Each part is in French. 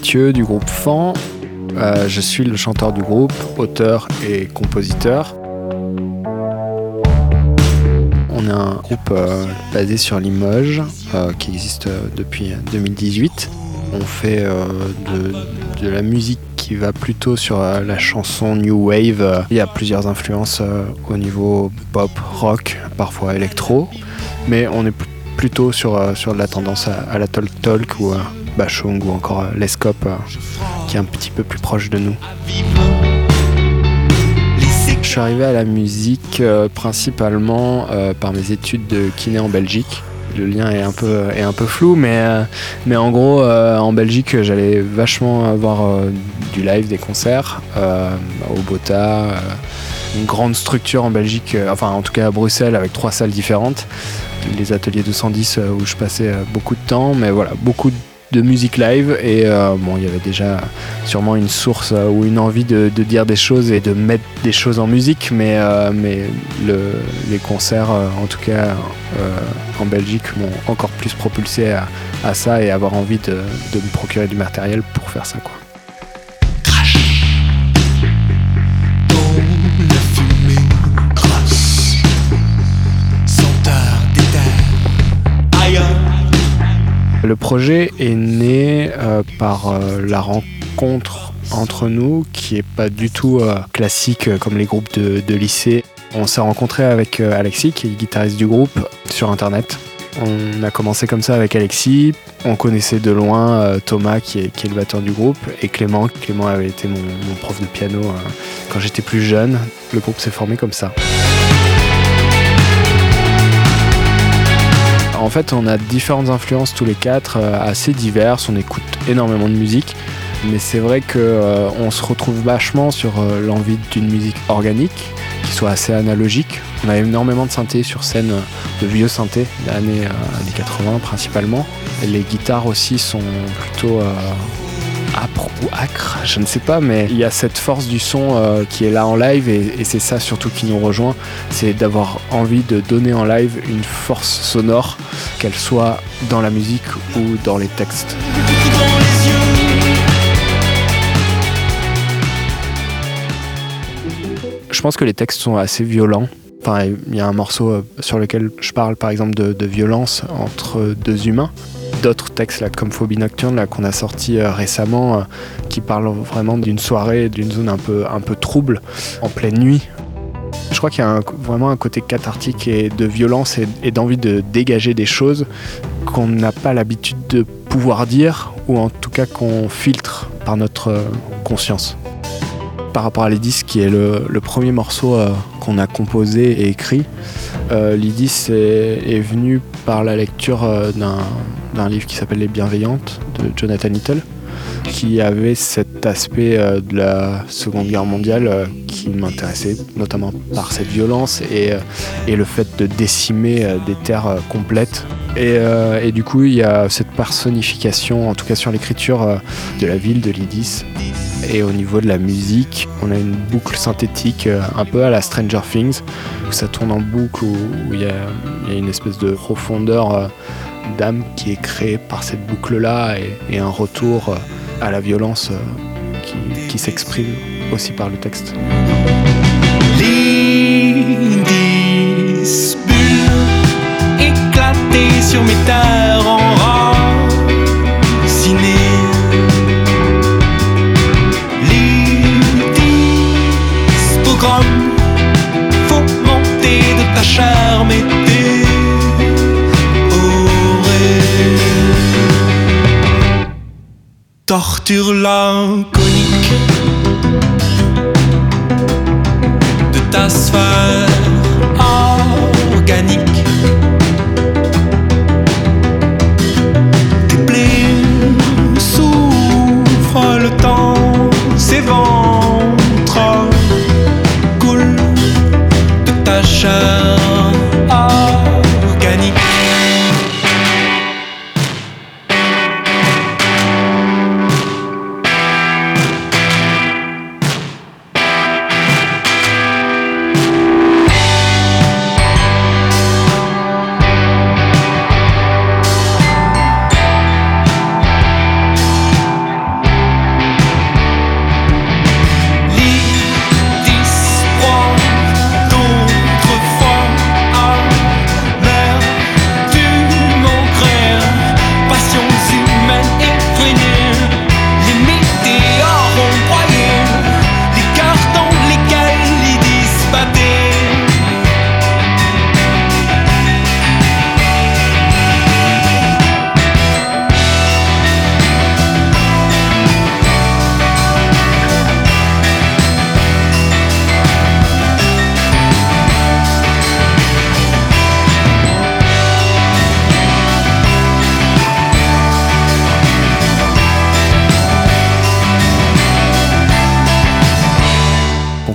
Mathieu du groupe Fan. Euh, je suis le chanteur du groupe, auteur et compositeur. On est un groupe euh, basé sur Limoges euh, qui existe depuis 2018. On fait de, la musique qui va plutôt sur la chanson New Wave. Il y a plusieurs influences au niveau pop, rock, parfois électro, mais on est plutôt sur, sur la tendance à, la talk talk ou Ou encore Lescope qui est un petit peu plus proche de nous. Je suis arrivé à la musique euh, principalement euh, par mes études de kiné en Belgique. Le lien est un peu, est un peu flou, mais, euh, mais en gros, en Belgique, j'allais vachement avoir du live, des concerts au Bota, une grande structure en Belgique, enfin en tout cas à Bruxelles, avec trois salles différentes. Les ateliers 210 où je passais beaucoup de temps, mais voilà, beaucoup de de musique live et euh, bon il y avait déjà sûrement une source euh, ou une envie de, dire des choses et de mettre des choses en musique mais, euh, les concerts en tout cas en Belgique m'ont encore plus propulsé à, ça et avoir envie de me procurer du matériel pour faire ça quoi. Projet est né euh, par euh, la rencontre entre nous, qui est pas du tout euh, classique comme les groupes de, lycée. On s'est rencontré avec Alexis, qui est guitariste du groupe, sur Internet. On a commencé comme ça avec Alexis. On connaissait de loin Thomas, qui est, le batteur du groupe, et Clément. Clément avait été mon prof de piano quand j'étais plus jeune. Le groupe s'est formé comme ça. En fait, on a différentes influences tous les quatre, euh, assez diverses. On écoute énormément de musique. Mais c'est vrai qu'on euh, se retrouve vachement sur euh, l'envie d'une musique organique, qui soit assez analogique. On a énormément de synthé sur scène, de vieux synthés des années, 80 principalement. les guitares aussi sont plutôt âpre ou acre, je ne sais pas, mais il y a cette force du son qui est là en live et, c'est ça surtout qui nous rejoint, c'est d'avoir envie de donner en live une force sonore, qu'elle soit dans la musique ou dans les textes. Je pense que les textes sont assez violents. Enfin, il y a un morceau euh, sur lequel je parle par exemple de violence entre deux humains d'autres textes comme Phobie Nocturne qu'on a sorti euh, récemment euh, qui parlent vraiment d'une soirée, d'une zone un peu, un peu trouble en pleine nuit. Je crois qu'il y a vraiment un côté cathartique et de violence et, d'envie de dégager des choses qu'on n'a pas l'habitude de pouvoir dire ou en tout cas qu'on filtre par notre euh, conscience. Par rapport à Lydis, qui est le, premier morceau qu'on a composé et écrit, Lydis est, est, venu par la lecture d'un d'un livre qui s'appelle Les Bienveillantes de Jonathan Little, qui avait cet aspect euh, de la Seconde Guerre mondiale euh, qui m'intéressait, notamment par cette violence et, euh, le fait de décimer des terres complètes. Et, du coup, il y a cette personnification, en tout cas sur l'écriture de la ville de Lydis. Et au niveau de la musique, on a une boucle synthétique un peu à la Stranger Things, où ça tourne en boucle, où il y, a une espèce de profondeur d'âme qui est créée par cette boucle-là et, un retour euh, à la violence euh, qui, s'exprime aussi par le texte. sur mes torture laconique de ta sphère organique.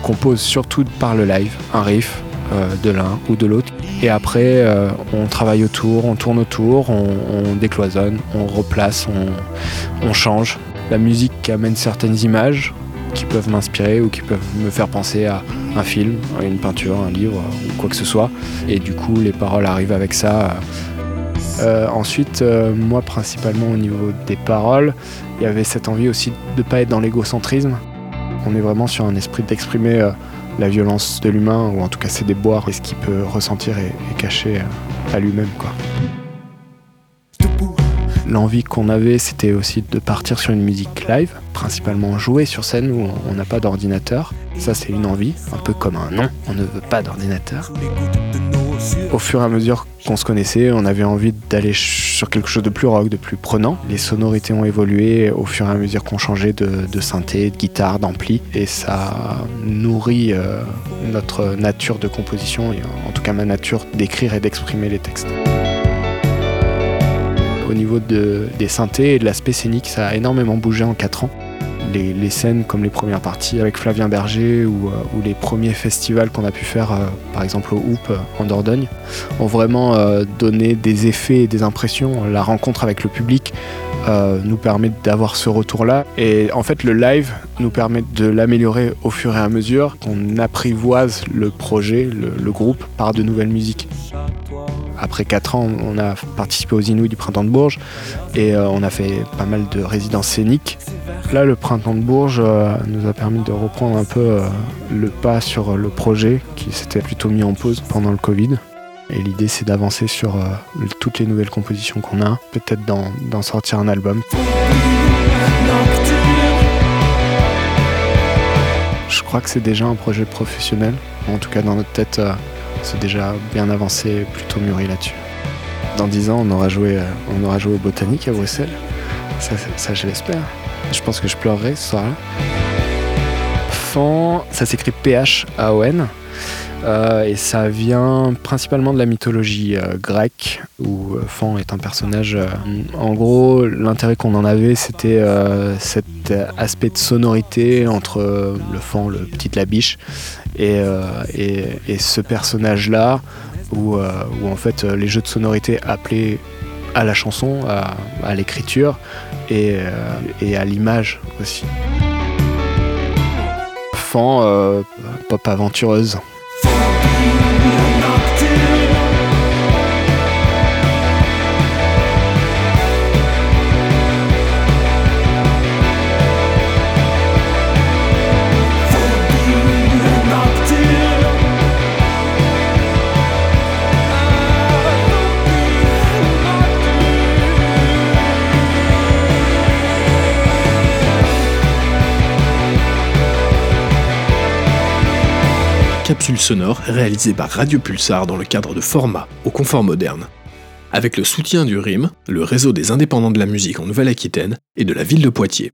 Compose surtout par le live, un riff euh, de l'un ou de l'autre. Et après, euh, on travaille autour, on tourne autour, on, on décloisonne, on replace, on, change. La musique amène certaines images qui peuvent m'inspirer ou qui peuvent me faire penser à un film, à une peinture, un livre ou quoi que ce soit. Et du coup, les paroles arrivent avec ça. Euh, ensuite, moi principalement au niveau des paroles, il y avait cette envie aussi de ne pas être dans l'égocentrisme. On est vraiment sur un esprit d'exprimer euh, la violence de l'humain, ou en tout cas ses déboires et ce qu'il peut ressentir et, cacher euh, à lui-même. quoi. L'envie qu'on avait, c'était aussi de partir sur une musique live, principalement jouer sur scène où on n'a pas d'ordinateur. Ça, c'est une envie, un peu comme un non, on ne veut pas d'ordinateur. Au fur et à mesure qu'on se connaissait, on avait envie d'aller sur quelque chose de plus rock, de plus prenant. Les sonorités ont évolué au fur et à mesure qu'on changeait de, synthé, de guitare, d'ampli, et ça nourrit euh, notre nature de composition, et en tout cas ma nature d'écrire et d'exprimer les textes. Au niveau de- des synthés et de l'aspect scénique, ça a énormément bougé en 4 ans. Les, scènes comme les premières parties avec Flavien Berger ou, euh, les premiers festivals qu'on a pu faire, euh, par exemple au Hoop euh, en Dordogne, ont vraiment donné des effets et des impressions. La rencontre avec le public nous permet d'avoir ce retour-là. Et en fait, le live nous permet de l'améliorer au fur et à mesure qu'on apprivoise le projet, le, groupe, par de nouvelles musiques. Après 4 ans, on a participé aux Inouïs du Printemps de Bourges et on a fait pas mal de résidences scéniques. Là, le Printemps de Bourges euh, nous a permis de reprendre un peu euh, le pas sur le projet qui s'était plutôt mis en pause pendant le Covid. Et l'idée, c'est d'avancer sur euh, toutes les nouvelles compositions qu'on a, peut-être d'en sortir un album. Je crois que c'est déjà un projet professionnel. En tout cas, dans notre tête, euh, c'est déjà bien avancé, plutôt mûri là-dessus. Dans 10 ans, on aura joué, euh, on aura joué au Botanique à Bruxelles. Ça, ça, je l'espère. Je pense que je pleurerai ce soir-là. Fan, ça s'écrit P-H-A-O-N. Euh, et ça vient principalement de la mythologie euh, grecque, où euh, Fan est un personnage. en gros, l'intérêt qu'on en avait, c'était cet aspect de sonorité entre le Fan, le petit la biche, et, ce personnage-là, où, où en fait les jeux de sonorité appelaient à la chanson, à, l'écriture et, euh, et à l'image aussi. Fan, euh, pop aventureuse. Capsule sonore réalisée par Radio Pulsar dans le cadre de Format au confort moderne. Avec le soutien du RIM, le réseau des indépendants de la musique en Nouvelle-Aquitaine et de la ville de Poitiers.